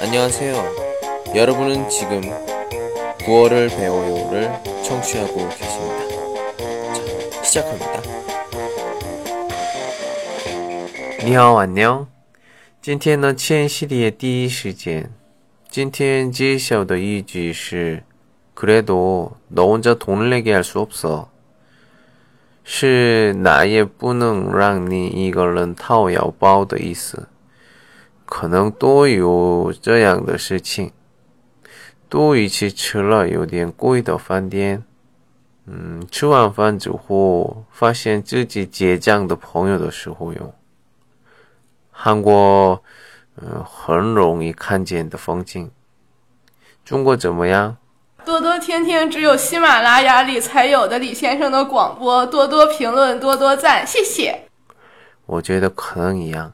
안녕하세요. 여러분은 지금 구월을 배워요를 청취하고 계십니다. 자, 시작합니다. 你好，安녕。今天呢，千系列第一时间，今天揭晓的一句是그래도 너 혼자 돈을 내게 할 수 없어. 是哪也不能让你一个人掏腰包的意思。 可能都有这样的事情，都一起吃了有点贵的饭店。嗯，吃完饭之后，发现自己结账的朋友的时候用。韩国，嗯，很容易看见的风景。中国怎么样？多多听听只有喜马拉雅里才有的李先生的广播，多多评论，多多赞，谢谢。我觉得可能一样。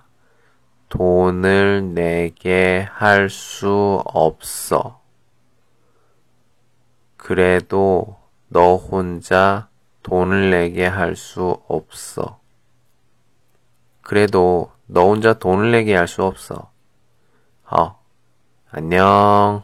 돈을 내게 할 수 없어. 그래도 너 혼자 돈을 내게 할 수 없어. 그래도 너 혼자 돈을 내게 할 수 없어. 어, 안녕.